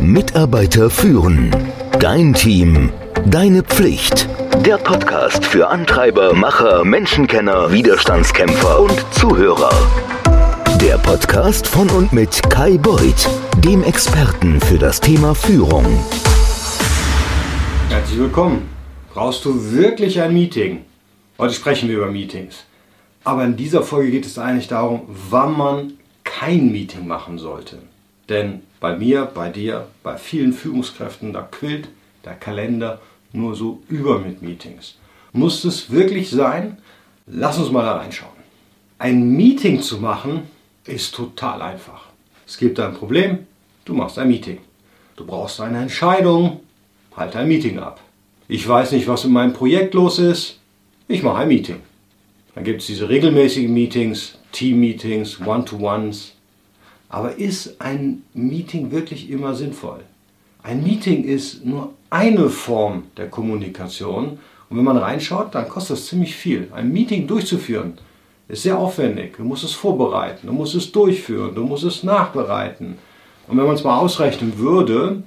Mitarbeiter führen. Dein Team. Deine Pflicht. Der Podcast für Antreiber, Macher, Menschenkenner, Widerstandskämpfer und Zuhörer. Der Podcast von und mit Kai Beuth, dem Experten für das Thema Führung. Herzlich willkommen. Brauchst du wirklich ein Meeting? Heute sprechen wir über Meetings. Aber in dieser Folge geht es eigentlich darum, wann man kein Meeting machen sollte. Denn bei mir, bei dir, bei vielen Führungskräften, da quillt der Kalender nur so über mit Meetings. Muss es wirklich sein? Lass uns mal da reinschauen. Ein Meeting zu machen ist total einfach. Es gibt ein Problem, du machst ein Meeting. Du brauchst eine Entscheidung, halt ein Meeting ab. Ich weiß nicht, was in meinem Projekt los ist, ich mache ein Meeting. Dann gibt es diese regelmäßigen Meetings, Team-Meetings, One-to-Ones. Aber ist ein Meeting wirklich immer sinnvoll? Ein Meeting ist nur eine Form der Kommunikation. Und wenn man reinschaut, dann kostet es ziemlich viel. Ein Meeting durchzuführen ist sehr aufwendig. Du musst es vorbereiten, du musst es durchführen, du musst es nachbereiten. Und wenn man es mal ausrechnen würde,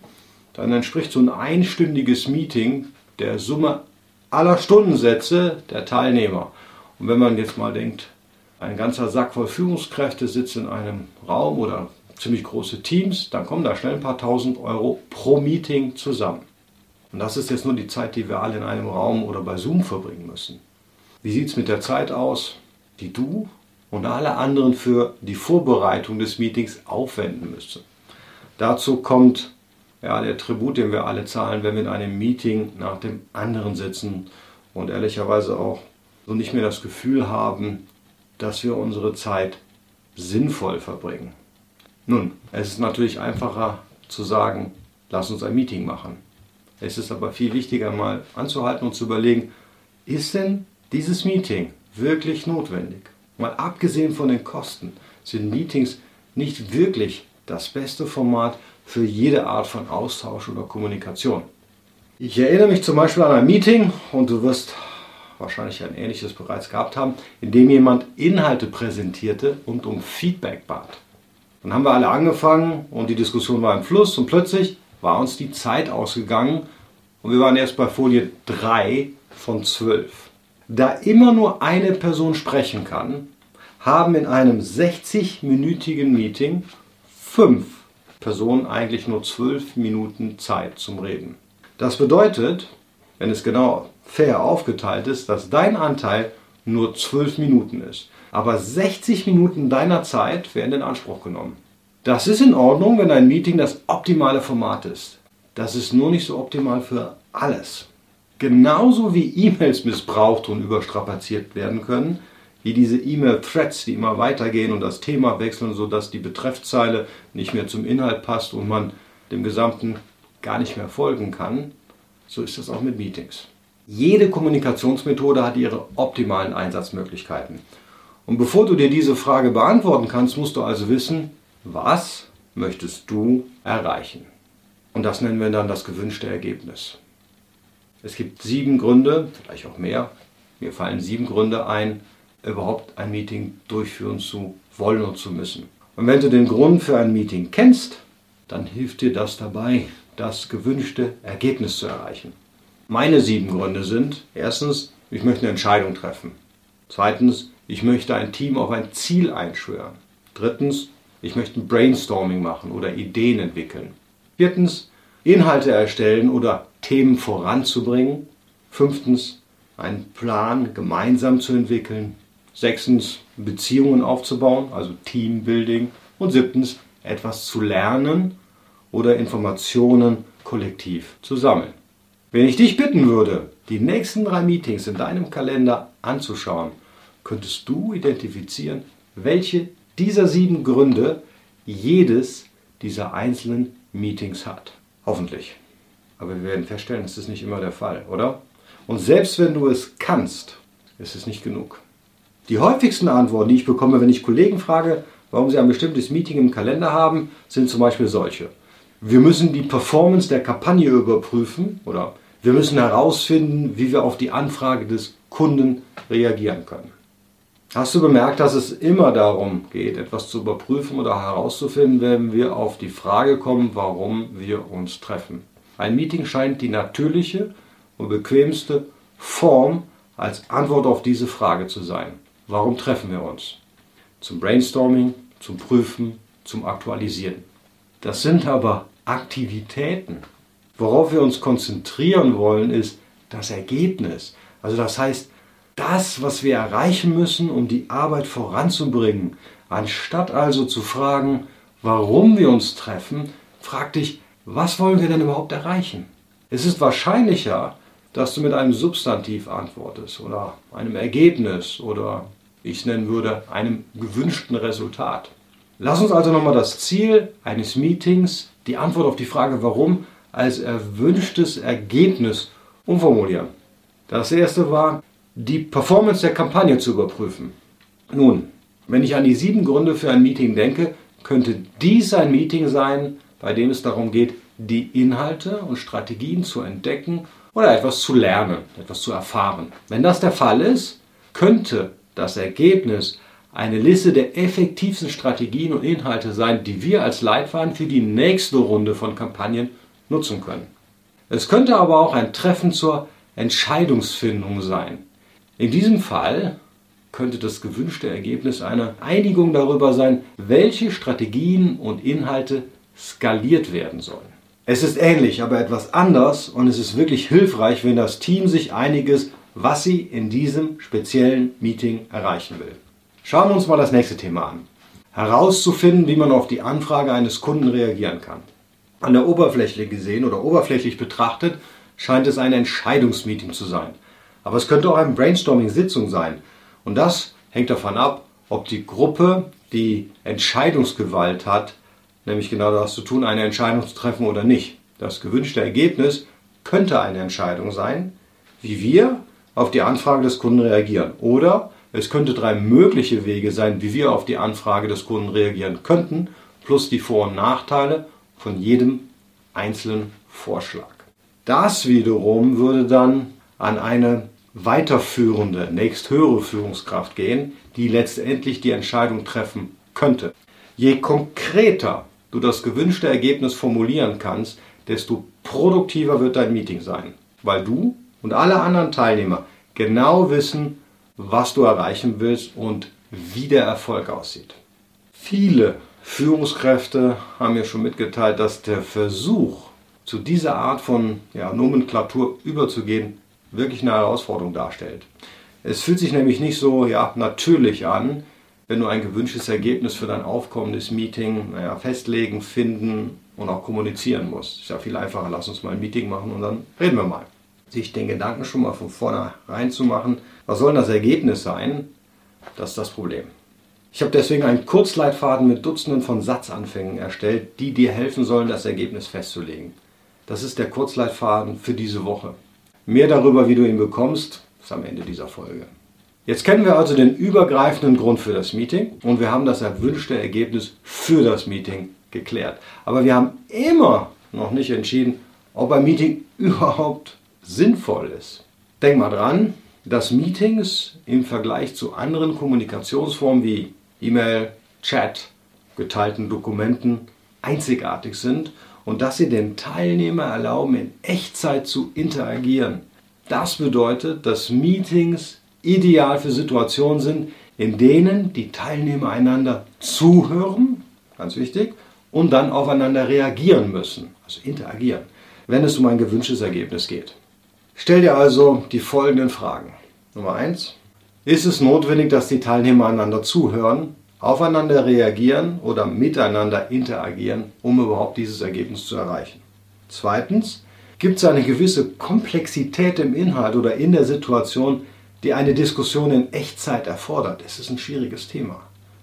dann entspricht so ein einstündiges Meeting der Summe aller Stundensätze der Teilnehmer. Und wenn man jetzt mal denkt, ein ganzer Sack voll Führungskräfte sitzt in einem Raum oder ziemlich große Teams, dann kommen da schnell ein paar tausend Euro pro Meeting zusammen. Und das ist jetzt nur die Zeit, die wir alle in einem Raum oder bei Zoom verbringen müssen. Wie sieht es mit der Zeit aus, die du und alle anderen für die Vorbereitung des Meetings aufwenden müssen? Dazu kommt ja, der Tribut, den wir alle zahlen, wenn wir in einem Meeting nach dem anderen sitzen und ehrlicherweise auch so nicht mehr das Gefühl haben, dass wir unsere Zeit sinnvoll verbringen. Nun, es ist natürlich einfacher zu sagen, lass uns ein Meeting machen. Es ist aber viel wichtiger, mal anzuhalten und zu überlegen, ist denn dieses Meeting wirklich notwendig? Mal abgesehen von den Kosten sind Meetings nicht wirklich das beste Format für jede Art von Austausch oder Kommunikation. Ich erinnere mich zum Beispiel an ein Meeting und du wirst wahrscheinlich ein ähnliches bereits gehabt haben, in dem jemand Inhalte präsentierte und um Feedback bat. Dann haben wir alle angefangen und die Diskussion war im Fluss und plötzlich war uns die Zeit ausgegangen und wir waren erst bei Folie 3 von 12. Da immer nur eine Person sprechen kann, haben in einem 60-minütigen Meeting fünf Personen eigentlich nur zwölf Minuten Zeit zum Reden. Das bedeutet, wenn es genau fair aufgeteilt ist, dass dein Anteil nur zwölf Minuten ist. Aber 60 Minuten deiner Zeit werden in Anspruch genommen. Das ist in Ordnung, wenn ein Meeting das optimale Format ist. Das ist nur nicht so optimal für alles. Genauso wie E-Mails missbraucht und überstrapaziert werden können, wie diese E-Mail-Threads, die immer weitergehen und das Thema wechseln, sodass die Betreffzeile nicht mehr zum Inhalt passt und man dem Gesamten gar nicht mehr folgen kann, so ist das auch mit Meetings. Jede Kommunikationsmethode hat ihre optimalen Einsatzmöglichkeiten. Und bevor du dir diese Frage beantworten kannst, musst du also wissen, was möchtest du erreichen? Und das nennen wir dann das gewünschte Ergebnis. Es gibt sieben Gründe, vielleicht auch mehr, mir fallen sieben Gründe ein, überhaupt ein Meeting durchführen zu wollen und zu müssen. Und wenn du den Grund für ein Meeting kennst, dann hilft dir das dabei, das gewünschte Ergebnis zu erreichen. Meine sieben Gründe sind, erstens, ich möchte eine Entscheidung treffen. Zweitens, ich möchte ein Team auf ein Ziel einschwören. Drittens, ich möchte ein Brainstorming machen oder Ideen entwickeln. Viertens, Inhalte erstellen oder Themen voranzubringen. Fünftens, einen Plan gemeinsam zu entwickeln. Sechstens, Beziehungen aufzubauen, also Teambuilding. Und siebtens, etwas zu lernen oder Informationen kollektiv zu sammeln. Wenn ich dich bitten würde, die nächsten drei Meetings in deinem Kalender anzuschauen, könntest du identifizieren, welche dieser sieben Gründe jedes dieser einzelnen Meetings hat. Hoffentlich. Aber wir werden feststellen, es ist nicht immer der Fall, oder? Und selbst wenn du es kannst, ist es nicht genug. Die häufigsten Antworten, die ich bekomme, wenn ich Kollegen frage, warum sie ein bestimmtes Meeting im Kalender haben, sind zum Beispiel solche. Wir müssen die Performance der Kampagne überprüfen oder wir müssen herausfinden, wie wir auf die Anfrage des Kunden reagieren können. Hast du bemerkt, dass es immer darum geht, etwas zu überprüfen oder herauszufinden, wenn wir auf die Frage kommen, warum wir uns treffen? Ein Meeting scheint die natürliche und bequemste Form als Antwort auf diese Frage zu sein. Warum treffen wir uns? Zum Brainstorming, zum Prüfen, zum Aktualisieren. Das sind aber Aktivitäten. Worauf wir uns konzentrieren wollen, ist das Ergebnis. Also das heißt, das, was wir erreichen müssen, um die Arbeit voranzubringen. Anstatt also zu fragen, warum wir uns treffen, frag dich, was wollen wir denn überhaupt erreichen? Es ist wahrscheinlicher, dass du mit einem Substantiv antwortest oder einem Ergebnis oder ich es nennen würde, einem gewünschten Resultat. Lass uns also nochmal das Ziel eines Meetings, die Antwort auf die Frage warum, als erwünschtes Ergebnis umformulieren. Das erste war, die Performance der Kampagne zu überprüfen. Nun, wenn ich an die sieben Gründe für ein Meeting denke, könnte dies ein Meeting sein, bei dem es darum geht, die Inhalte und Strategien zu entdecken oder etwas zu lernen, etwas zu erfahren. Wenn das der Fall ist, könnte das Ergebnis eine Liste der effektivsten Strategien und Inhalte sein, die wir als Leitfaden für die nächste Runde von Kampagnen nutzen können. Es könnte aber auch ein Treffen zur Entscheidungsfindung sein. In diesem Fall könnte das gewünschte Ergebnis eine Einigung darüber sein, welche Strategien und Inhalte skaliert werden sollen. Es ist ähnlich, aber etwas anders und es ist wirklich hilfreich, wenn das Team sich einig ist, was sie in diesem speziellen Meeting erreichen will. Schauen wir uns mal das nächste Thema an. Herauszufinden, wie man auf die Anfrage eines Kunden reagieren kann. An der Oberfläche gesehen oder oberflächlich betrachtet scheint es ein Entscheidungsmeeting zu sein. Aber es könnte auch eine Brainstorming-Sitzung sein. Und das hängt davon ab, ob die Gruppe die Entscheidungsgewalt hat, nämlich genau das zu tun, eine Entscheidung zu treffen oder nicht. Das gewünschte Ergebnis könnte eine Entscheidung sein, wie wir auf die Anfrage des Kunden reagieren. Oder es könnte drei mögliche Wege sein, wie wir auf die Anfrage des Kunden reagieren könnten, plus die Vor- und Nachteile von jedem einzelnen Vorschlag. Das wiederum würde dann an eine weiterführende, nächsthöhere Führungskraft gehen, die letztendlich die Entscheidung treffen könnte. Je konkreter du das gewünschte Ergebnis formulieren kannst, desto produktiver wird dein Meeting sein, weil du und alle anderen Teilnehmer genau wissen, was du erreichen willst und wie der Erfolg aussieht. Viele Führungskräfte haben mir schon mitgeteilt, dass der Versuch, zu dieser Art von ja, Nomenklatur überzugehen, wirklich eine Herausforderung darstellt. Es fühlt sich nämlich nicht so ja, natürlich an, wenn du ein gewünschtes Ergebnis für dein aufkommendes Meeting naja, festlegen, finden und auch kommunizieren musst. Ist ja viel einfacher, lass uns mal ein Meeting machen und dann reden wir mal. Sich den Gedanken schon mal von vornherein zu machen, was soll das Ergebnis sein, das ist das Problem. Ich habe deswegen einen Kurzleitfaden mit Dutzenden von Satzanfängen erstellt, die dir helfen sollen, das Ergebnis festzulegen. Das ist der Kurzleitfaden für diese Woche. Mehr darüber, wie du ihn bekommst, ist am Ende dieser Folge. Jetzt kennen wir also den übergreifenden Grund für das Meeting und wir haben das erwünschte Ergebnis für das Meeting geklärt. Aber wir haben immer noch nicht entschieden, ob ein Meeting überhaupt sinnvoll ist. Denk mal dran, dass Meetings im Vergleich zu anderen Kommunikationsformen wie E-Mail, Chat, geteilten Dokumenten einzigartig sind und dass sie den Teilnehmer erlauben, in Echtzeit zu interagieren. Das bedeutet, dass Meetings ideal für Situationen sind, in denen die Teilnehmer einander zuhören, ganz wichtig, und dann aufeinander reagieren müssen, also interagieren, wenn es um ein gewünschtes Ergebnis geht. Stell dir also die folgenden Fragen. Nummer eins: Ist es notwendig, dass die Teilnehmer einander zuhören, aufeinander reagieren oder miteinander interagieren, um überhaupt dieses Ergebnis zu erreichen? Zweitens, gibt es eine gewisse Komplexität im Inhalt oder in der Situation, die eine Diskussion in Echtzeit erfordert? Es ist ein schwieriges Thema.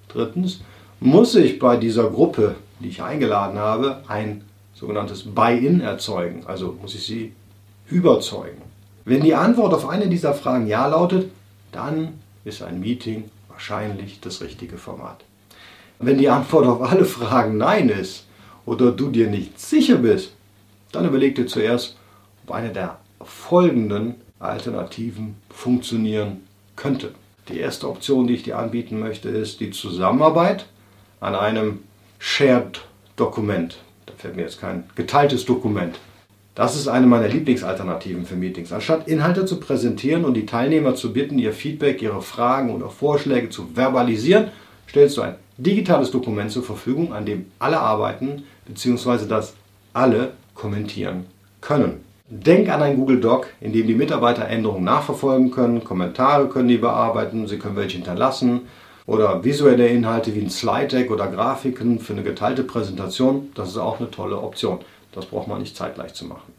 Drittens, muss ich bei dieser Gruppe, die ich eingeladen habe, ein sogenanntes Buy-in erzeugen? Also muss ich sie überzeugen? Wenn die Antwort auf eine dieser Fragen Ja lautet, dann ist ein Meeting wahrscheinlich das richtige Format. Wenn die Antwort auf alle Fragen Nein ist oder du dir nicht sicher bist, dann überleg dir zuerst, ob eine der folgenden Alternativen funktionieren könnte. Die erste Option, die ich dir anbieten möchte, ist die Zusammenarbeit an einem Shared Dokument. Da fällt mir jetzt kein geteiltes Dokument. Das ist eine meiner Lieblingsalternativen für Meetings. Anstatt Inhalte zu präsentieren und die Teilnehmer zu bitten, ihr Feedback, ihre Fragen oder Vorschläge zu verbalisieren, stellst du ein digitales Dokument zur Verfügung, an dem alle arbeiten bzw. das alle kommentieren können. Denk an ein Google Doc, in dem die Mitarbeiter Änderungen nachverfolgen können, Kommentare können die bearbeiten, sie können welche hinterlassen oder visuelle Inhalte wie ein Slide Deck oder Grafiken für eine geteilte Präsentation. Das ist auch eine tolle Option. Das braucht man nicht zeitgleich zu machen.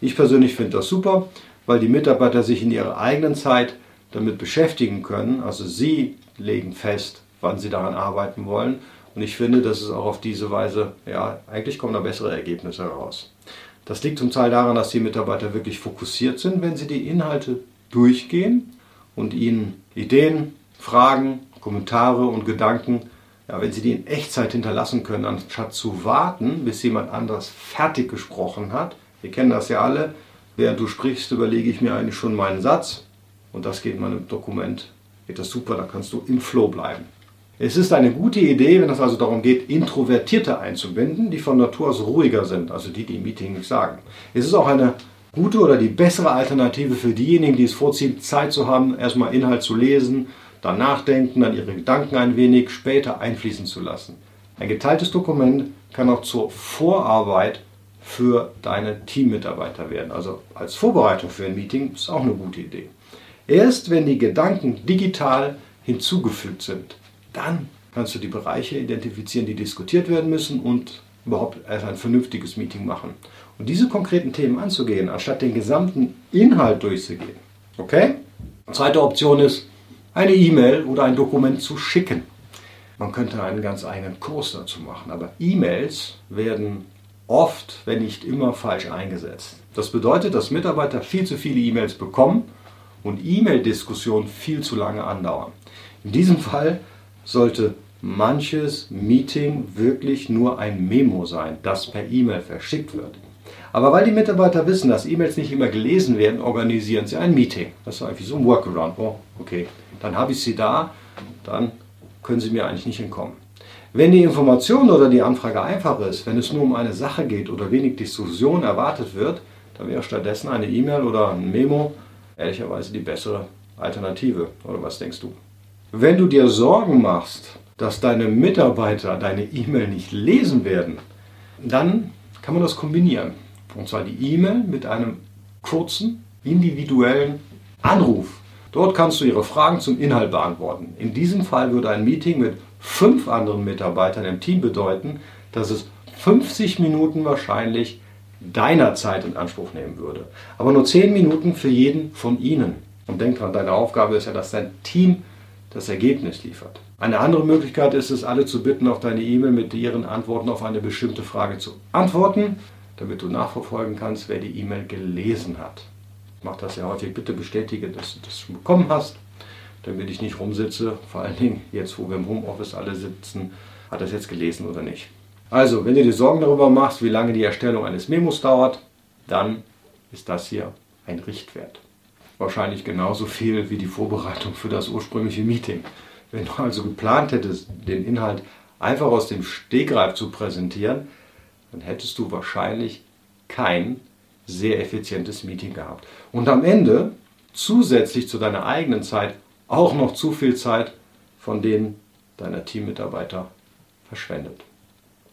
Ich persönlich finde das super, weil die Mitarbeiter sich in ihrer eigenen Zeit damit beschäftigen können. Also sie legen fest, wann sie daran arbeiten wollen. Und ich finde, dass es auch auf diese Weise, ja, eigentlich kommen da bessere Ergebnisse heraus. Das liegt zum Teil daran, dass die Mitarbeiter wirklich fokussiert sind, wenn sie die Inhalte durchgehen und ihnen Ideen, Fragen, Kommentare und Gedanken, ja, wenn sie die in Echtzeit hinterlassen können, anstatt zu warten, bis jemand anderes fertig gesprochen hat. Wir kennen das ja alle. Während du sprichst, überlege ich mir eigentlich schon meinen Satz und das geht in meinem Dokument. Geht das super, da kannst du im Flow bleiben. Es ist eine gute Idee, wenn es also darum geht, Introvertierte einzubinden, die von Natur aus ruhiger sind, also die, die im Meeting nichts sagen. Es ist auch eine gute oder die bessere Alternative für diejenigen, die es vorziehen, Zeit zu haben, erstmal Inhalt zu lesen, dann nachdenken, dann ihre Gedanken ein wenig später einfließen zu lassen. Ein geteiltes Dokument kann auch zur Vorarbeit für deine Teammitarbeiter werden. Also als Vorbereitung für ein Meeting ist auch eine gute Idee. Erst wenn die Gedanken digital hinzugefügt sind, dann kannst du die Bereiche identifizieren, die diskutiert werden müssen und überhaupt erst ein vernünftiges Meeting machen. Und diese konkreten Themen anzugehen, anstatt den gesamten Inhalt durchzugehen. Okay? Zweite Option ist, eine E-Mail oder ein Dokument zu schicken. Man könnte einen ganz eigenen Kurs dazu machen, aber E-Mails werden oft, wenn nicht immer, falsch eingesetzt. Das bedeutet, dass Mitarbeiter viel zu viele E-Mails bekommen und E-Mail-Diskussionen viel zu lange andauern. In diesem Fall sollte manches Meeting wirklich nur ein Memo sein, das per E-Mail verschickt wird. Aber weil die Mitarbeiter wissen, dass E-Mails nicht immer gelesen werden, organisieren sie ein Meeting. Das ist einfach so ein Workaround. Oh, okay, dann habe ich sie da, dann können sie mir eigentlich nicht entkommen. Wenn die Information oder die Anfrage einfach ist, wenn es nur um eine Sache geht oder wenig Diskussion erwartet wird, dann wäre stattdessen eine E-Mail oder ein Memo ehrlicherweise die bessere Alternative. Oder was denkst du? Wenn du dir Sorgen machst, dass deine Mitarbeiter deine E-Mail nicht lesen werden, dann kann man das kombinieren. Und zwar die E-Mail mit einem kurzen, individuellen Anruf. Dort kannst du ihre Fragen zum Inhalt beantworten. In diesem Fall würde ein Meeting mit fünf anderen Mitarbeitern im Team bedeuten, dass es 50 Minuten wahrscheinlich deiner Zeit in Anspruch nehmen würde. Aber nur 10 Minuten für jeden von ihnen. Und denk dran, deine Aufgabe ist ja, dass dein Team das Ergebnis liefert. Eine andere Möglichkeit ist es, alle zu bitten, auf deine E-Mail mit ihren Antworten auf eine bestimmte Frage zu antworten, damit du nachverfolgen kannst, wer die E-Mail gelesen hat. Ich mache das ja häufig. Bitte bestätige, dass du das schon bekommen hast, damit ich nicht rumsitze. Vor allen Dingen jetzt, wo wir im Homeoffice alle sitzen, hat das jetzt gelesen oder nicht. Also, wenn du dir Sorgen darüber machst, wie lange die Erstellung eines Memos dauert, dann ist das hier ein Richtwert wahrscheinlich genauso viel wie die Vorbereitung für das ursprüngliche Meeting. Wenn du also geplant hättest, den Inhalt einfach aus dem Stegreif zu präsentieren, dann hättest du wahrscheinlich kein sehr effizientes Meeting gehabt. Und am Ende zusätzlich zu deiner eigenen Zeit auch noch zu viel Zeit von denen deiner Teammitarbeiter verschwendet.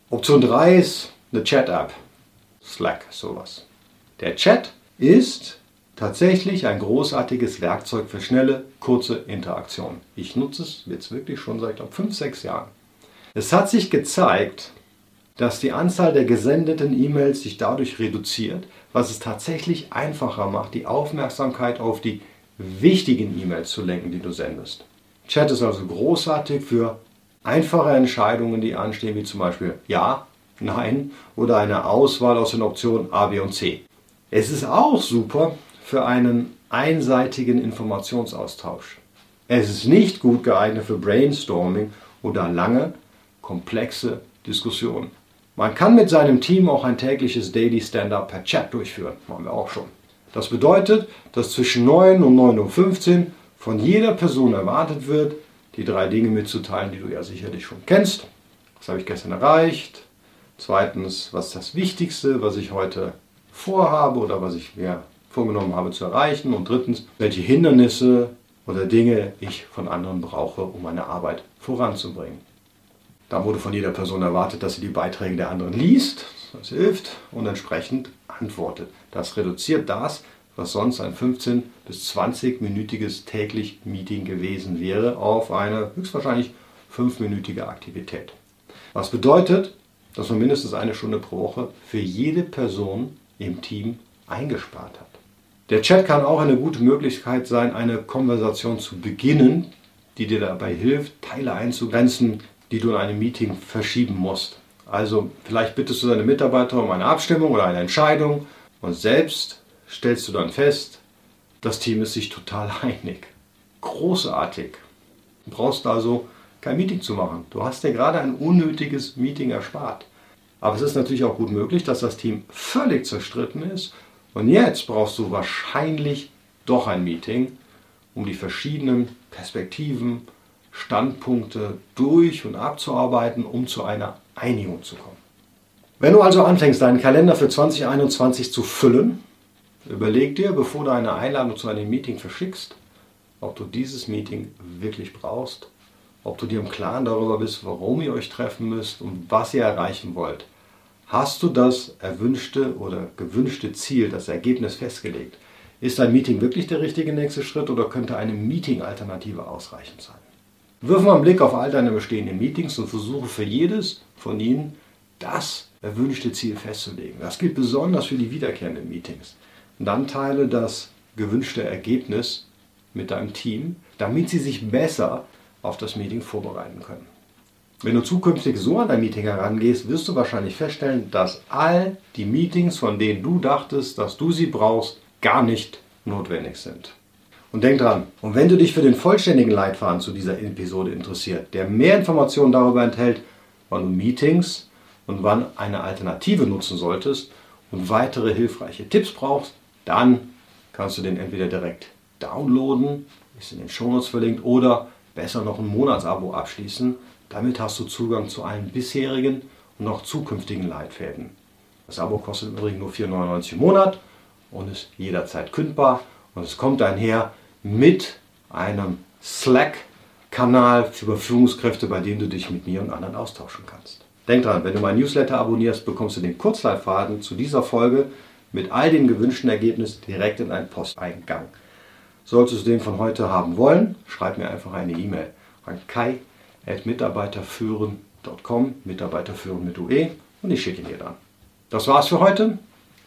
Option 3 ist eine Chat-App. Slack, sowas. Der Chat ist tatsächlich ein großartiges Werkzeug für schnelle, kurze Interaktion. Ich nutze es jetzt wirklich schon seit 5, 6 Jahren. Es hat sich gezeigt, dass die Anzahl der gesendeten E-Mails sich dadurch reduziert, was es tatsächlich einfacher macht, die Aufmerksamkeit auf die wichtigen E-Mails zu lenken, die du sendest. Chat ist also großartig für einfache Entscheidungen, die anstehen, wie zum Beispiel Ja, Nein oder eine Auswahl aus den Optionen A, B und C. Es ist auch super für einen einseitigen Informationsaustausch. Es ist nicht gut geeignet für Brainstorming oder lange, komplexe Diskussionen. Man kann mit seinem Team auch ein tägliches Daily Stand-up per Chat durchführen. Machen wir auch schon. Das bedeutet, dass zwischen 9 und 9.15 Uhr von jeder Person erwartet wird, die drei Dinge mitzuteilen, die du ja sicherlich schon kennst. Was habe ich gestern erreicht? Zweitens, was ist das Wichtigste, was ich heute vorhabe oder was ich mir vorgenommen habe zu erreichen? Und drittens, welche Hindernisse oder Dinge ich von anderen brauche, um meine Arbeit voranzubringen. Da wurde von jeder Person erwartet, dass sie die Beiträge der anderen liest, das hilft und entsprechend antwortet. Das reduziert das, was sonst ein 15 bis 20-minütiges täglich Meeting gewesen wäre, auf eine höchstwahrscheinlich 5-minütige Aktivität. Was bedeutet, dass man mindestens eine Stunde pro Woche für jede Person im Team eingespart hat. Der Chat kann auch eine gute Möglichkeit sein, eine Konversation zu beginnen, die dir dabei hilft, Teile einzugrenzen, die du in einem Meeting verschieben musst. Also vielleicht bittest du deine Mitarbeiter um eine Abstimmung oder eine Entscheidung und selbst stellst du dann fest, das Team ist sich total einig. Großartig. Du brauchst also kein Meeting zu machen. Du hast dir gerade ein unnötiges Meeting erspart. Aber es ist natürlich auch gut möglich, dass das Team völlig zerstritten ist und jetzt brauchst du wahrscheinlich doch ein Meeting, um die verschiedenen Perspektiven, Standpunkte durch und abzuarbeiten, um zu einer Einigung zu kommen. Wenn du also anfängst, deinen Kalender für 2021 zu füllen, überleg dir, bevor du eine Einladung zu einem Meeting verschickst, ob du dieses Meeting wirklich brauchst, ob du dir im Klaren darüber bist, warum ihr euch treffen müsst und was ihr erreichen wollt. Hast du das erwünschte oder gewünschte Ziel, das Ergebnis festgelegt? Ist ein Meeting wirklich der richtige nächste Schritt oder könnte eine Meeting-Alternative ausreichend sein? Wirf mal einen Blick auf all deine bestehenden Meetings und versuche für jedes von ihnen das erwünschte Ziel festzulegen. Das gilt besonders für die wiederkehrenden Meetings. Und dann teile das gewünschte Ergebnis mit deinem Team, damit sie sich besser auf das Meeting vorbereiten können. Wenn du zukünftig so an dein Meeting herangehst, wirst du wahrscheinlich feststellen, dass all die Meetings, von denen du dachtest, dass du sie brauchst, gar nicht notwendig sind. Und denk dran, und wenn du dich für den vollständigen Leitfaden zu dieser Episode interessiert, der mehr Informationen darüber enthält, wann du Meetings und wann eine Alternative nutzen solltest und weitere hilfreiche Tipps brauchst, dann kannst du den entweder direkt downloaden, ist in den Shownotes verlinkt, oder besser noch ein Monatsabo abschließen. Damit hast du Zugang zu allen bisherigen und noch zukünftigen Leitfäden. Das Abo kostet übrigens nur 4,99 im Monat und ist jederzeit kündbar. Und es kommt einher mit einem Slack-Kanal für Führungskräfte, bei dem du dich mit mir und anderen austauschen kannst. Denk dran, wenn du mein Newsletter abonnierst, bekommst du den Kurzleitfaden zu dieser Folge mit all den gewünschten Ergebnissen direkt in deinen Posteingang. Solltest du den von heute haben wollen, schreib mir einfach eine E-Mail an kai.mitarbeiterführen.com, Mitarbeiterführen mit UE und ich schicke ihn dir dann. Das war's für heute.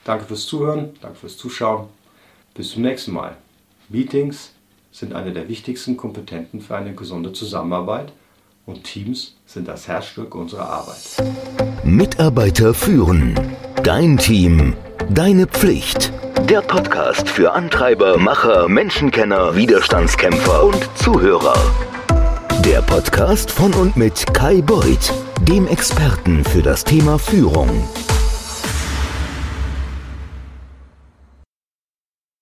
Danke fürs Zuhören, danke fürs Zuschauen. Bis zum nächsten Mal. Meetings sind eine der wichtigsten Kompetenten für eine gesunde Zusammenarbeit und Teams sind das Herzstück unserer Arbeit. Mitarbeiter führen. Dein Team. Deine Pflicht. Der Podcast für Antreiber, Macher, Menschenkenner, Widerstandskämpfer und Zuhörer. Der Podcast von und mit Kai Beuth, dem Experten für das Thema Führung.